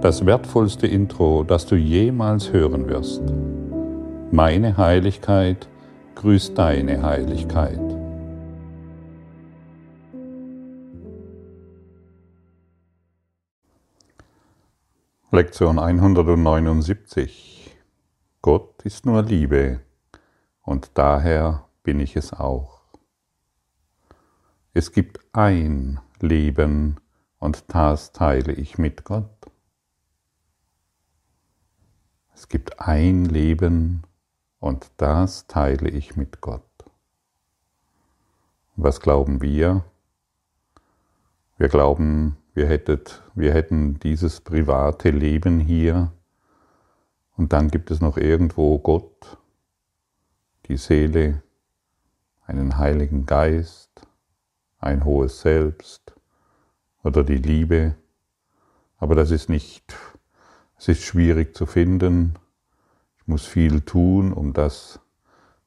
das wertvollste Intro, das du jemals hören wirst. Meine Heiligkeit grüßt deine Heiligkeit. Lektion 179 Gott ist nur Liebe und daher bin ich es auch. Es gibt ein Leben und das teile ich mit Gott. Es gibt ein Leben und das teile ich mit Gott. Was glauben wir? Wir glauben, wir, hättet, wir hätten dieses private Leben hier und dann gibt es noch irgendwo Gott, die Seele, einen Heiligen Geist, ein hohes Selbst oder die Liebe. Aber das ist nicht es ist schwierig zu finden. Ich muss viel tun, um das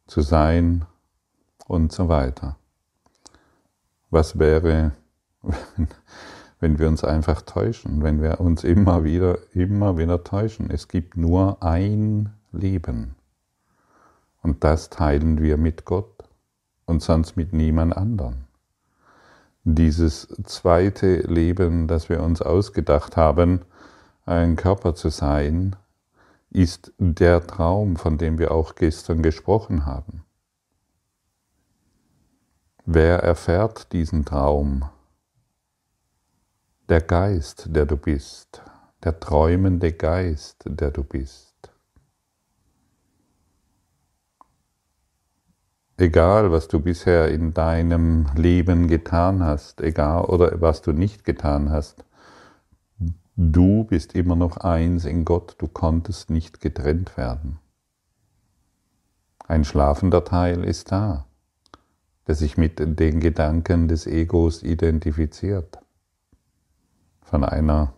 zu sein und so weiter. Was wäre, wenn wir uns einfach täuschen, wenn wir uns immer wieder, immer wieder täuschen? Es gibt nur ein Leben. Und das teilen wir mit Gott und sonst mit niemand anderem. Dieses zweite Leben, das wir uns ausgedacht haben, ein Körper zu sein, ist der Traum, von dem wir auch gestern gesprochen haben. Wer erfährt diesen Traum? Der Geist, der du bist, der träumende Geist, der du bist. Egal, was du bisher in deinem Leben getan hast, egal oder was du nicht getan hast, Du bist immer noch eins in Gott, du konntest nicht getrennt werden. Ein schlafender Teil ist da, der sich mit den Gedanken des Egos identifiziert, von einer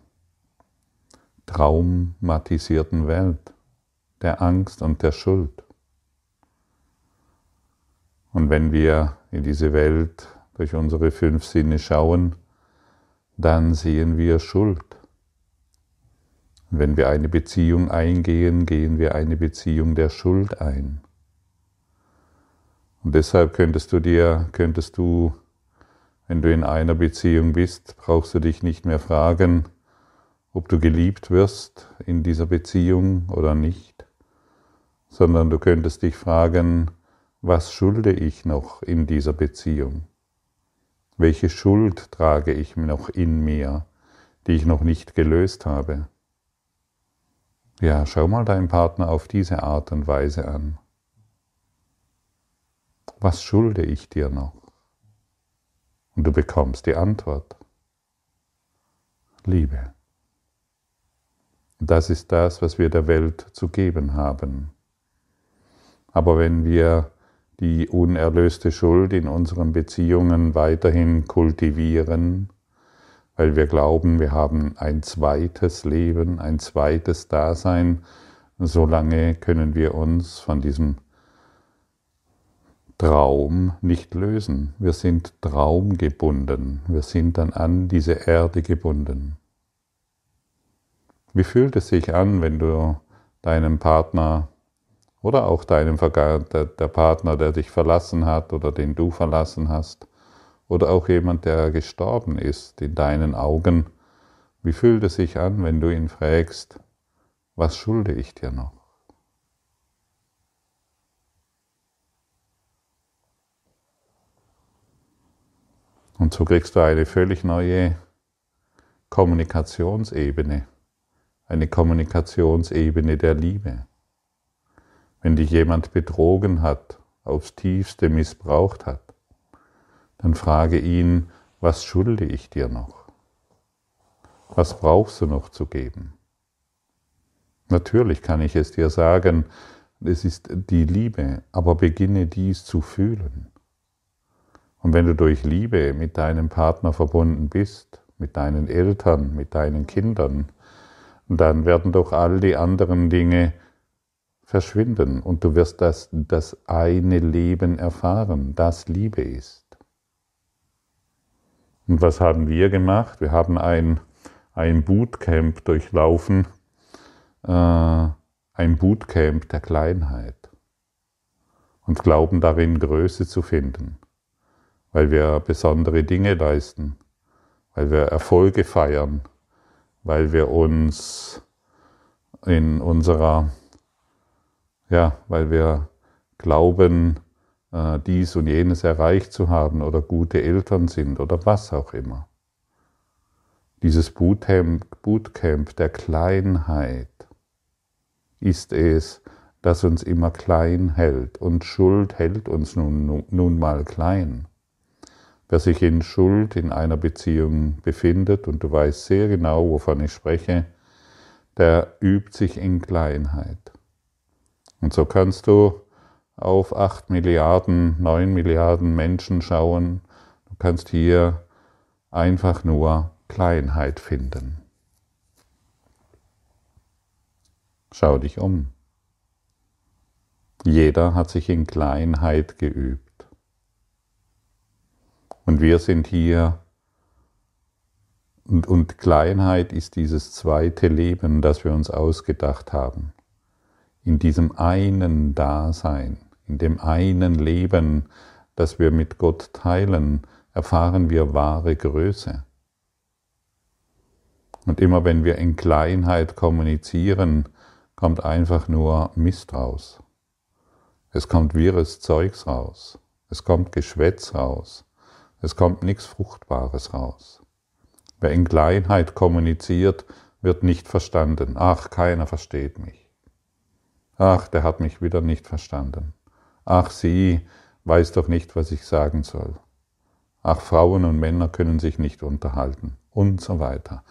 traumatisierten Welt, der Angst und der Schuld. Und wenn wir in diese Welt durch unsere fünf Sinne schauen, dann sehen wir Schuld. Und wenn wir eine Beziehung eingehen, gehen wir eine Beziehung der Schuld ein. Und deshalb könntest du dir, könntest du, wenn du in einer Beziehung bist, brauchst du dich nicht mehr fragen, ob du geliebt wirst in dieser Beziehung oder nicht, sondern du könntest dich fragen, was schulde ich noch in dieser Beziehung? Welche Schuld trage ich noch in mir, die ich noch nicht gelöst habe? Ja, schau mal deinen Partner auf diese Art und Weise an. Was schulde ich dir noch? Und du bekommst die Antwort. Liebe. Das ist das, was wir der Welt zu geben haben. Aber wenn wir die unerlöste Schuld in unseren Beziehungen weiterhin kultivieren, weil wir glauben, wir haben ein zweites Leben, ein zweites Dasein. Solange können wir uns von diesem Traum nicht lösen. Wir sind traumgebunden. Wir sind dann an diese Erde gebunden. Wie fühlt es sich an, wenn du deinem Partner oder auch deinem der Partner, der dich verlassen hat oder den du verlassen hast, oder auch jemand, der gestorben ist, in deinen Augen, wie fühlt es sich an, wenn du ihn fragst, was schulde ich dir noch? Und so kriegst du eine völlig neue Kommunikationsebene, eine Kommunikationsebene der Liebe. Wenn dich jemand betrogen hat, aufs tiefste missbraucht hat, dann frage ihn, was schulde ich dir noch? Was brauchst du noch zu geben? Natürlich kann ich es dir sagen, es ist die Liebe, aber beginne dies zu fühlen. Und wenn du durch Liebe mit deinem Partner verbunden bist, mit deinen Eltern, mit deinen Kindern, dann werden doch all die anderen Dinge verschwinden und du wirst das, das eine Leben erfahren, das Liebe ist. Und was haben wir gemacht? Wir haben ein, ein Bootcamp durchlaufen, äh, ein Bootcamp der Kleinheit und glauben darin Größe zu finden, weil wir besondere Dinge leisten, weil wir Erfolge feiern, weil wir uns in unserer, ja, weil wir glauben, äh, dies und jenes erreicht zu haben oder gute Eltern sind oder was auch immer. Dieses Bootcamp, Bootcamp der Kleinheit ist es, das uns immer klein hält. Und Schuld hält uns nun, nun mal klein. Wer sich in Schuld in einer Beziehung befindet, und du weißt sehr genau, wovon ich spreche, der übt sich in Kleinheit. Und so kannst du auf acht Milliarden, neun Milliarden Menschen schauen. Du kannst hier einfach nur Kleinheit finden. Schau dich um. Jeder hat sich in Kleinheit geübt. Und wir sind hier, und, und Kleinheit ist dieses zweite Leben, das wir uns ausgedacht haben. In diesem einen Dasein, in dem einen Leben, das wir mit Gott teilen, erfahren wir wahre Größe. Und immer wenn wir in Kleinheit kommunizieren, kommt einfach nur Mist raus. Es kommt wirres Zeugs raus. Es kommt Geschwätz raus. Es kommt nichts Fruchtbares raus. Wer in Kleinheit kommuniziert, wird nicht verstanden. Ach, keiner versteht mich. Ach, der hat mich wieder nicht verstanden. Ach, sie weiß doch nicht, was ich sagen soll. Ach, Frauen und Männer können sich nicht unterhalten und so weiter.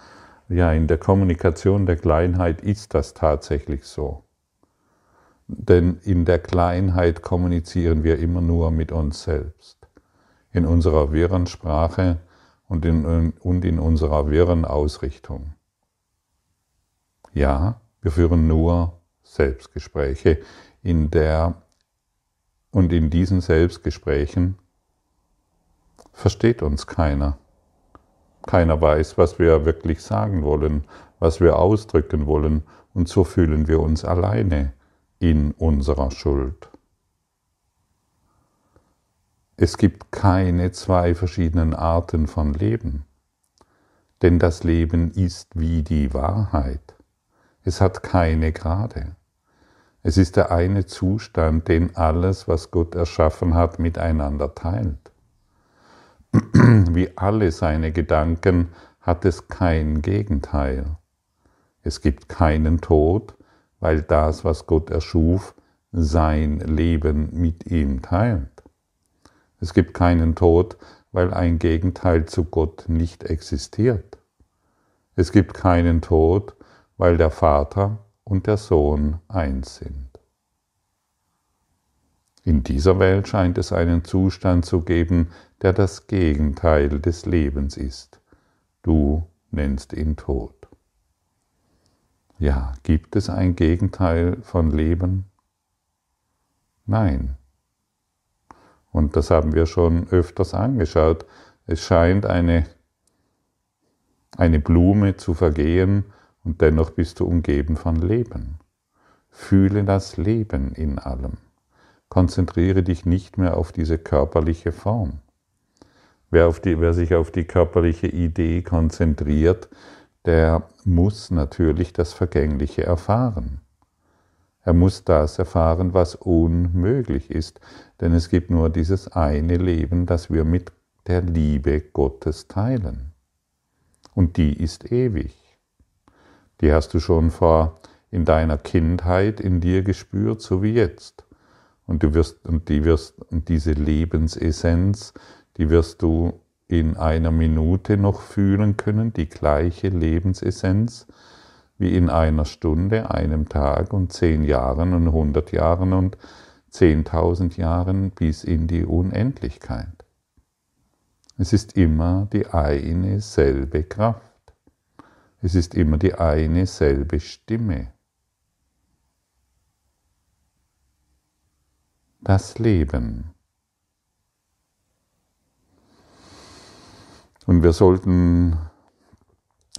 Ja, in der Kommunikation der Kleinheit ist das tatsächlich so. Denn in der Kleinheit kommunizieren wir immer nur mit uns selbst. In unserer wirren Sprache und in, und in unserer wirren Ausrichtung. Ja, wir führen nur Selbstgespräche, in der und in diesen Selbstgesprächen versteht uns keiner. Keiner weiß, was wir wirklich sagen wollen, was wir ausdrücken wollen, und so fühlen wir uns alleine in unserer Schuld. Es gibt keine zwei verschiedenen Arten von Leben, denn das Leben ist wie die Wahrheit. Es hat keine Grade. Es ist der eine Zustand, den alles, was Gott erschaffen hat, miteinander teilt. Wie alle seine Gedanken hat es kein Gegenteil. Es gibt keinen Tod, weil das, was Gott erschuf, sein Leben mit ihm teilt. Es gibt keinen Tod, weil ein Gegenteil zu Gott nicht existiert. Es gibt keinen Tod, weil der Vater und der Sohn eins sind. In dieser Welt scheint es einen Zustand zu geben, der das Gegenteil des Lebens ist. Du nennst ihn Tod. Ja, gibt es ein Gegenteil von Leben? Nein. Und das haben wir schon öfters angeschaut. Es scheint eine, eine Blume zu vergehen und dennoch bist du umgeben von Leben. Fühle das Leben in allem. Konzentriere dich nicht mehr auf diese körperliche Form. Wer, die, wer sich auf die körperliche Idee konzentriert, der muss natürlich das Vergängliche erfahren. Er muss das erfahren, was unmöglich ist, denn es gibt nur dieses eine Leben, das wir mit der Liebe Gottes teilen. Und die ist ewig. Die hast du schon vor in deiner Kindheit in dir gespürt, so wie jetzt. Und du wirst und die wirst und diese Lebensessenz, die wirst du in einer Minute noch fühlen können, die gleiche Lebensessenz wie in einer Stunde, einem Tag und zehn Jahren und hundert Jahren und zehntausend Jahren bis in die Unendlichkeit. Es ist immer die eine selbe Kraft. Es ist immer die eine selbe Stimme. Das Leben. Und wir sollten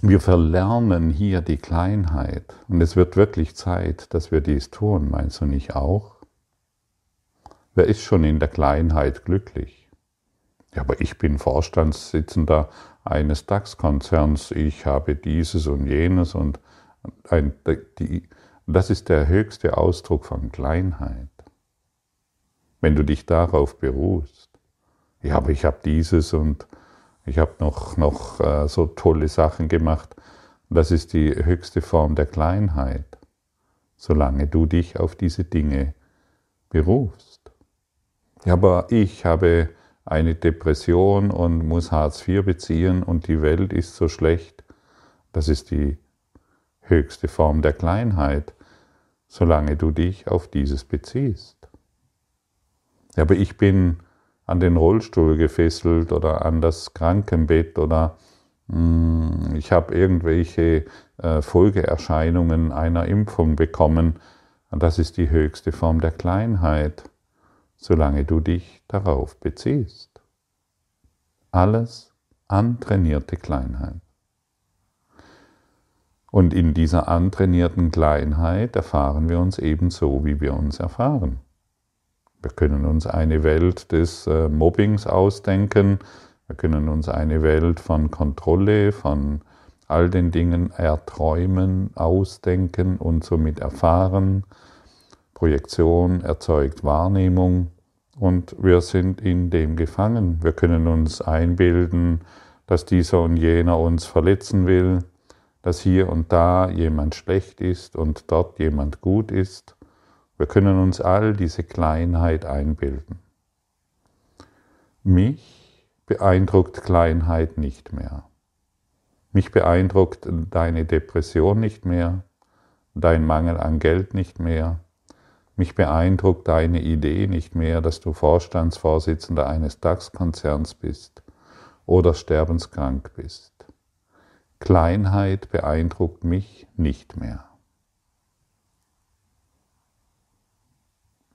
Wir verlernen hier die Kleinheit und es wird wirklich Zeit, dass wir dies tun, meinst du nicht auch? Wer ist schon in der Kleinheit glücklich? Ja, aber ich bin Vorstandssitzender eines DAX-Konzerns, ich habe dieses und jenes und ein, die, das ist der höchste Ausdruck von Kleinheit. Wenn du dich darauf beruhst, ja, aber ich habe dieses und ich habe noch, noch äh, so tolle Sachen gemacht, das ist die höchste Form der Kleinheit, solange du dich auf diese Dinge berufst. Ja, aber ich habe eine Depression und muss Hartz IV beziehen und die Welt ist so schlecht. Das ist die höchste Form der Kleinheit, solange du dich auf dieses beziehst. Ja, aber ich bin an den Rollstuhl gefesselt oder an das Krankenbett oder mh, hm, ich habe irgendwelche äh, Folgeerscheinungen einer Impfung bekommen. Und das ist die höchste Form der Kleinheit, solange du dich darauf beziehst. Alles antrainierte Kleinheit. Und in dieser antrainierten Kleinheit erfahren wir uns ebenso, wie wir uns erfahren. Wir können uns eine Welt des äh, Mobbings ausdenken, wir können uns eine Welt von Kontrolle, von all den Dingen erträumen, ausdenken und somit erfahren. Projektion erzeugt Wahrnehmung und wir sind in dem gefangen. Wir können uns einbilden, dass dieser und jener uns verletzen will dass hier und da jemand schlecht ist und dort jemand gut ist. Wir können uns all diese Kleinheit einbilden. Mich beeindruckt Kleinheit nicht mehr. Mich beeindruckt deine Depression nicht mehr, dein Mangel an Geld nicht mehr. Mich beeindruckt deine Idee nicht mehr, dass du Vorstandsvorsitzender eines DAX-Konzerns bist oder sterbenskrank bist. Kleinheit beeindruckt mich nicht mehr.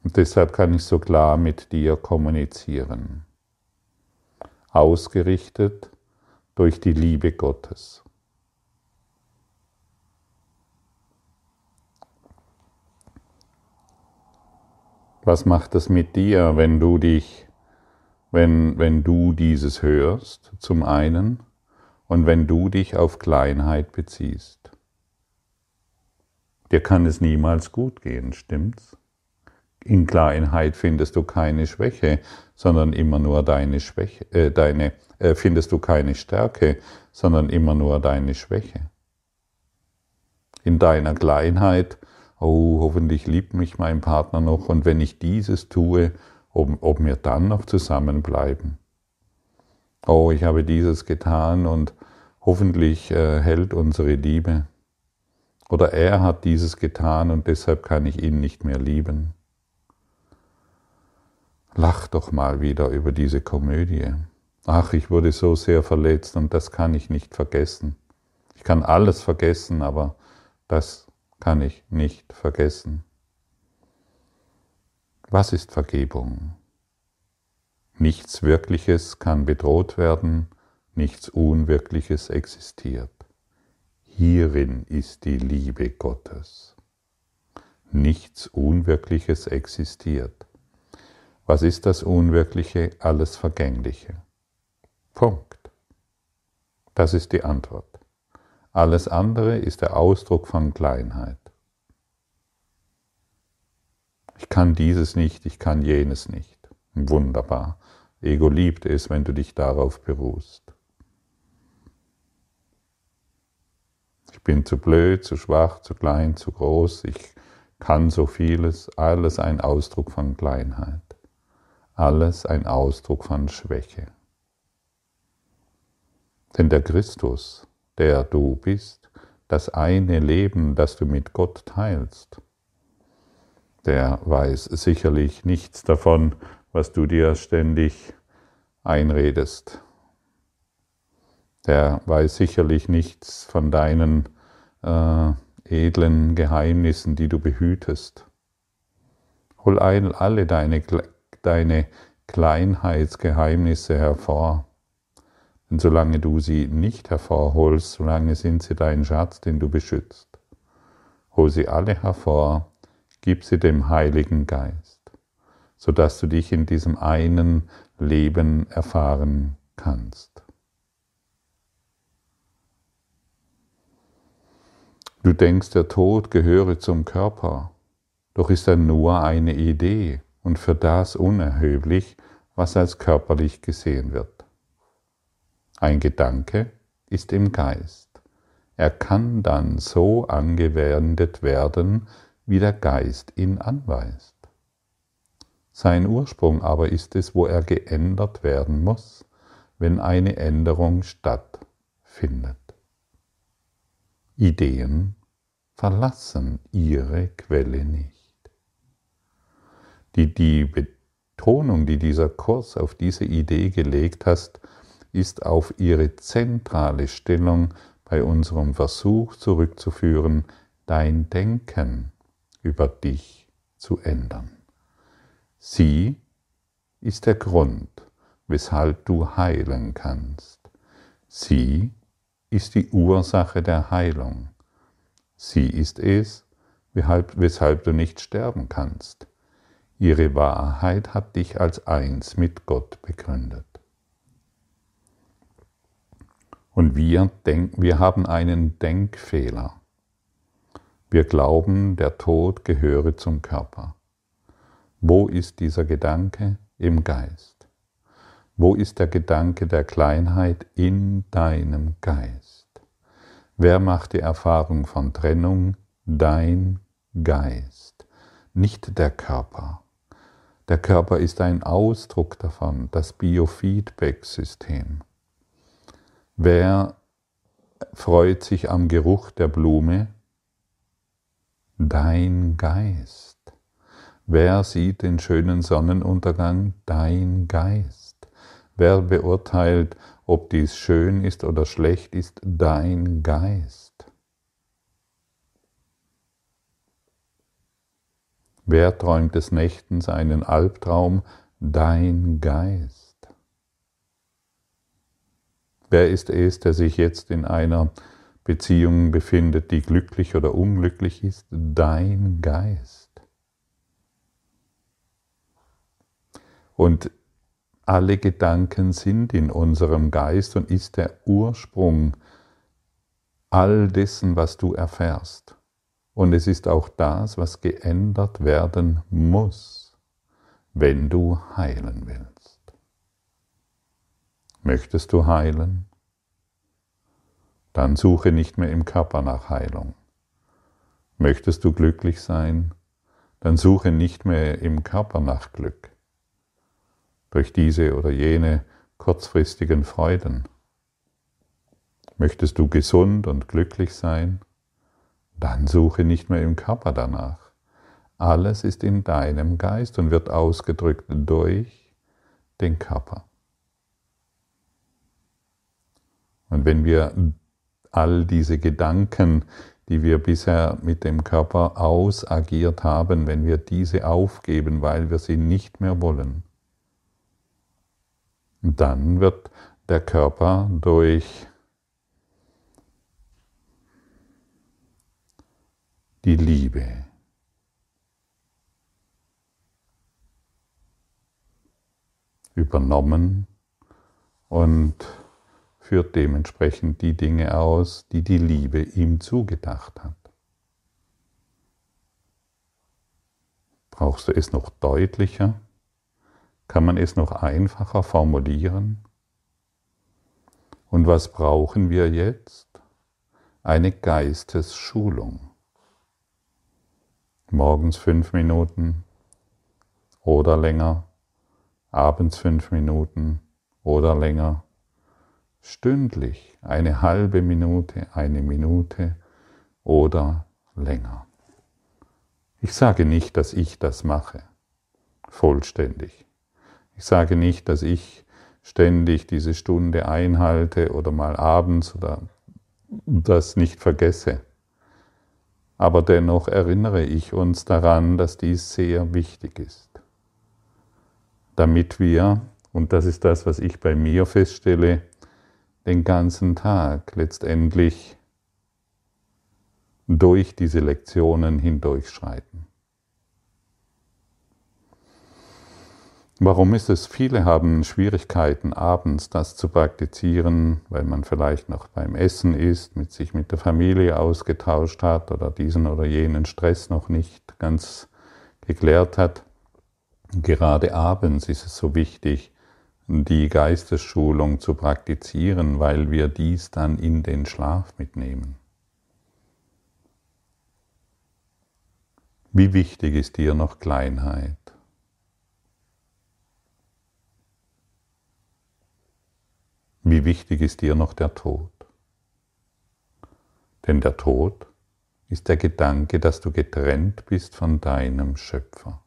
Und deshalb kann ich so klar mit dir kommunizieren. Ausgerichtet durch die Liebe Gottes. Was macht es mit dir, wenn du dich, wenn, wenn du dieses hörst, zum einen? und wenn du dich auf Kleinheit beziehst. Dir kann es niemals gut gehen, stimmt's? In Kleinheit findest du keine Schwäche, sondern immer nur deine Schwäche, äh, deine, äh, findest du keine Stärke, sondern immer nur deine Schwäche. In deiner Kleinheit, oh, hoffentlich liebt mich mein Partner noch und wenn ich dieses tue, ob, ob wir dann noch zusammenbleiben oh, ich habe dieses getan und hoffentlich äh, hält unsere Liebe. Oder er hat dieses getan und deshalb kann ich ihn nicht mehr lieben. Lach doch mal wieder über diese Komödie. Ach, ich wurde so sehr verletzt und das kann ich nicht vergessen. Ich kann alles vergessen, aber das kann ich nicht vergessen. Was ist Vergebung? Nichts Wirkliches kann bedroht werden, nichts Unwirkliches existiert. Hierin ist die Liebe Gottes. Nichts Unwirkliches existiert. Was ist das Unwirkliche? Alles Vergängliche. Punkt. Das ist die Antwort. Alles andere ist der Ausdruck von Kleinheit. Ich kann dieses nicht, ich kann jenes nicht. Wunderbar. Ego liebt es, wenn du dich darauf beruhst. Ich bin zu blöd, zu schwach, zu klein, zu groß, ich kann so vieles, alles ein Ausdruck von Kleinheit, alles ein Ausdruck von Schwäche. Denn der Christus, der du bist, das eine Leben, das du mit Gott teilst, der weiß sicherlich nichts davon, was du dir ständig einredest. Der weiß sicherlich nichts von deinen äh, edlen Geheimnissen, die du behütest. Hol alle deine, deine Kleinheitsgeheimnisse hervor. Denn solange du sie nicht hervorholst, solange sind sie dein Schatz, den du beschützt. Hol sie alle hervor, gib sie dem Heiligen Geist, sodass du dich in diesem einen Leben erfahren kannst. Du denkst, der Tod gehöre zum Körper, doch ist er nur eine Idee und für das unerheblich, was als körperlich gesehen wird. Ein Gedanke ist im Geist. Er kann dann so angewendet werden, wie der Geist ihn anweist. Sein Ursprung aber ist es, wo er geändert werden muss, wenn eine Änderung stattfindet. Ideen verlassen ihre Quelle nicht. Die, die Betonung, die dieser Kurs auf diese Idee gelegt hast, ist auf ihre zentrale Stellung bei unserem Versuch zurückzuführen, dein Denken über dich zu ändern. Sie ist der Grund, weshalb du heilen kannst. Sie ist die Ursache der Heilung. Sie ist es, weshalb du nicht sterben kannst. Ihre Wahrheit hat dich als eins mit Gott begründet. Und wir, denken, wir haben einen Denkfehler. Wir glauben, der Tod gehöre zum Körper. Wo ist dieser Gedanke? Im Geist. Wo ist der Gedanke der Kleinheit? In deinem Geist. Wer macht die Erfahrung von Trennung? Dein Geist, nicht der Körper. Der Körper ist ein Ausdruck davon, das Biofeedback-System. Wer freut sich am Geruch der Blume? Dein Geist. Wer sieht den schönen Sonnenuntergang? Dein Geist. Wer beurteilt, ob dies schön ist oder schlecht ist? Dein Geist. Wer träumt des Nächtens einen Albtraum? Dein Geist. Wer ist es, der sich jetzt in einer Beziehung befindet, die glücklich oder unglücklich ist? Dein Geist. Und alle Gedanken sind in unserem Geist und ist der Ursprung all dessen, was du erfährst. Und es ist auch das, was geändert werden muss, wenn du heilen willst. Möchtest du heilen? Dann suche nicht mehr im Körper nach Heilung. Möchtest du glücklich sein? Dann suche nicht mehr im Körper nach Glück. Durch diese oder jene kurzfristigen Freuden. Möchtest du gesund und glücklich sein? Dann suche nicht mehr im Körper danach. Alles ist in deinem Geist und wird ausgedrückt durch den Körper. Und wenn wir all diese Gedanken, die wir bisher mit dem Körper ausagiert haben, wenn wir diese aufgeben, weil wir sie nicht mehr wollen, dann wird der Körper durch die Liebe übernommen und führt dementsprechend die Dinge aus, die die Liebe ihm zugedacht hat. Brauchst du es noch deutlicher? Kann man es noch einfacher formulieren? Und was brauchen wir jetzt? Eine Geistesschulung. Morgens fünf Minuten oder länger, abends fünf Minuten oder länger stündlich eine halbe Minute, eine Minute oder länger. Ich sage nicht, dass ich das mache, vollständig. Ich sage nicht, dass ich ständig diese Stunde einhalte oder mal abends oder das nicht vergesse. Aber dennoch erinnere ich uns daran, dass dies sehr wichtig ist, damit wir, und das ist das, was ich bei mir feststelle, den ganzen Tag letztendlich durch diese Lektionen hindurchschreiten. Warum ist es? Viele haben Schwierigkeiten, abends das zu praktizieren, weil man vielleicht noch beim Essen ist, mit sich mit der Familie ausgetauscht hat oder diesen oder jenen Stress noch nicht ganz geklärt hat. Gerade abends ist es so wichtig, die Geistesschulung zu praktizieren, weil wir dies dann in den Schlaf mitnehmen. Wie wichtig ist dir noch Kleinheit? Wie wichtig ist dir noch der Tod? Denn der Tod ist der Gedanke, dass du getrennt bist von deinem Schöpfer.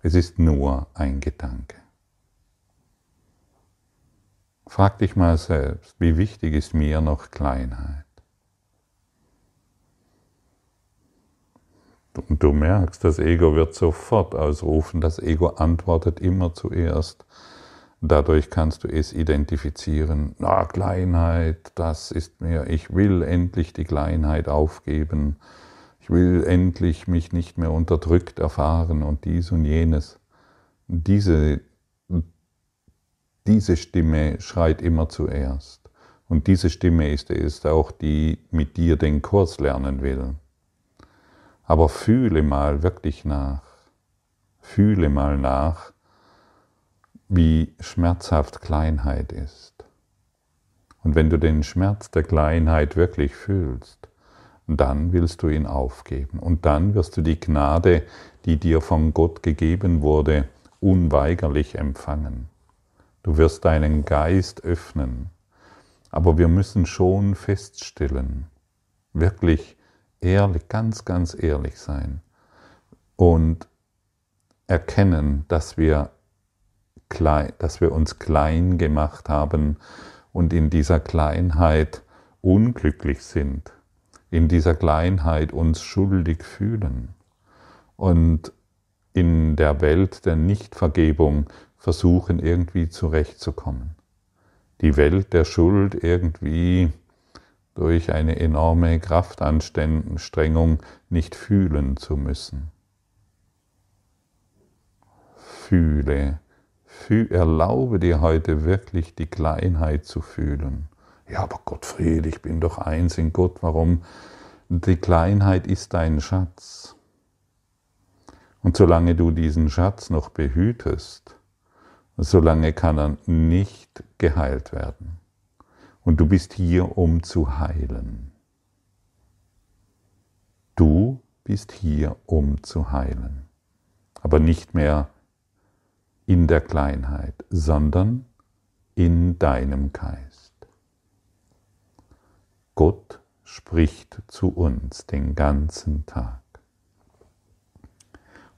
Es ist nur ein Gedanke. Frag dich mal selbst, wie wichtig ist mir noch Kleinheit? Und du merkst, das Ego wird sofort ausrufen, das Ego antwortet immer zuerst Dadurch kannst du es identifizieren. Na, Kleinheit, das ist mir, ich will endlich die Kleinheit aufgeben. Ich will endlich mich nicht mehr unterdrückt erfahren und dies und jenes. Diese, diese Stimme schreit immer zuerst. Und diese Stimme ist es auch, die mit dir den Kurs lernen will. Aber fühle mal wirklich nach. Fühle mal nach, wie schmerzhaft Kleinheit ist. Und wenn du den Schmerz der Kleinheit wirklich fühlst, dann willst du ihn aufgeben. Und dann wirst du die Gnade, die dir von Gott gegeben wurde, unweigerlich empfangen. Du wirst deinen Geist öffnen. Aber wir müssen schon feststellen, wirklich ehrlich, ganz, ganz ehrlich sein und erkennen, dass wir klein, dass wir uns klein gemacht haben und in dieser Kleinheit unglücklich sind, in dieser Kleinheit uns schuldig fühlen und in der Welt der Nichtvergebung versuchen irgendwie zurechtzukommen. Die Welt der Schuld irgendwie durch eine enorme Kraftanstrengung nicht fühlen zu müssen. Fühle erlaube dir heute wirklich die Kleinheit zu fühlen. Ja, aber Gottfried, ich bin doch eins in Gott. Warum? Die Kleinheit ist dein Schatz. Und solange du diesen Schatz noch behütest, solange kann er nicht geheilt werden. Und du bist hier, um zu heilen. Du bist hier, um zu heilen. Aber nicht mehr in der Kleinheit, sondern in deinem Geist. Gott spricht zu uns den ganzen Tag.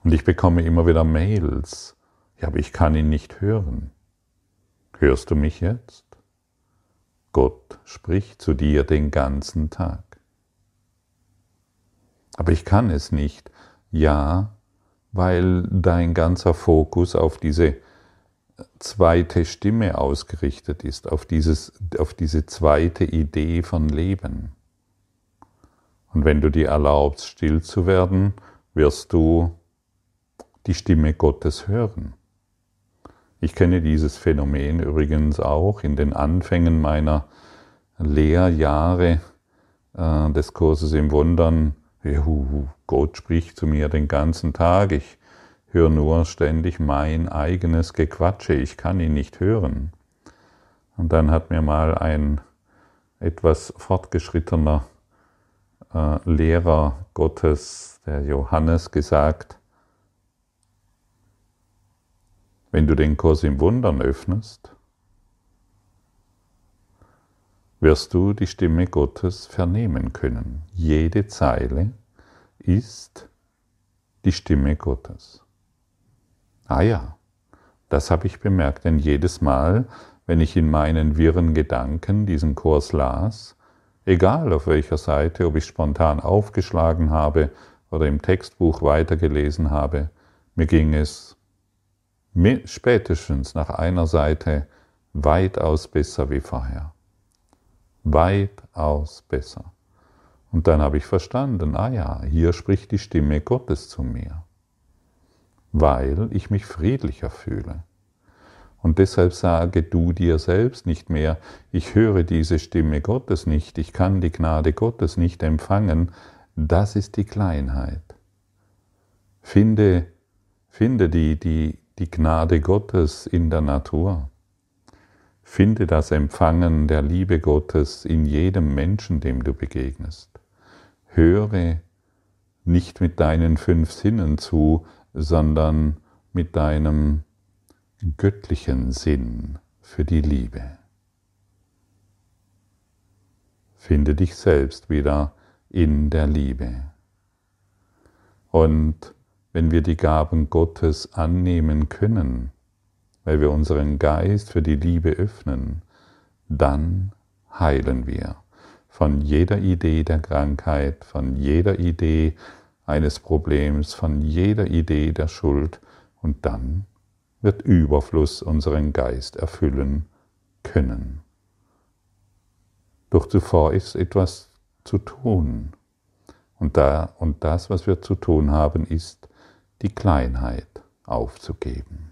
Und ich bekomme immer wieder Mails, ja, aber ich kann ihn nicht hören. Hörst du mich jetzt? Gott spricht zu dir den ganzen Tag. Aber ich kann es nicht. Ja, weil dein ganzer Fokus auf diese zweite Stimme ausgerichtet ist, auf, dieses, auf diese zweite Idee von Leben. Und wenn du dir erlaubst, still zu werden, wirst du die Stimme Gottes hören. Ich kenne dieses Phänomen übrigens auch in den Anfängen meiner Lehrjahre äh, des Kurses im Wundern. Gott spricht zu mir den ganzen Tag, ich höre nur ständig mein eigenes Gequatsche, ich kann ihn nicht hören. Und dann hat mir mal ein etwas fortgeschrittener äh, Lehrer Gottes, der Johannes, gesagt, wenn du den Kurs im Wundern öffnest, wirst du die Stimme Gottes vernehmen können. Jede Zeile ist die Stimme Gottes. Ah ja, das habe ich bemerkt, denn jedes Mal, wenn ich in meinen wirren Gedanken diesen Kurs las, egal auf welcher Seite, ob ich spontan aufgeschlagen habe oder im Textbuch weitergelesen habe, mir ging es spätestens nach einer Seite weitaus besser wie vorher. Weitaus besser. Und dann habe ich verstanden, ah ja, hier spricht die Stimme Gottes zu mir, weil ich mich friedlicher fühle. Und deshalb sage du dir selbst nicht mehr, ich höre diese Stimme Gottes nicht, ich kann die Gnade Gottes nicht empfangen, das ist die Kleinheit. Finde, finde die, die, die Gnade Gottes in der Natur. Finde das Empfangen der Liebe Gottes in jedem Menschen, dem du begegnest. Höre nicht mit deinen fünf Sinnen zu, sondern mit deinem göttlichen Sinn für die Liebe. Finde dich selbst wieder in der Liebe. Und wenn wir die Gaben Gottes annehmen können, weil wir unseren Geist für die Liebe öffnen, dann heilen wir von jeder Idee der Krankheit, von jeder Idee eines Problems, von jeder Idee der Schuld und dann wird Überfluss unseren Geist erfüllen können. Doch zuvor ist etwas zu tun. Und, da, und das, was wir zu tun haben, ist, die Kleinheit aufzugeben.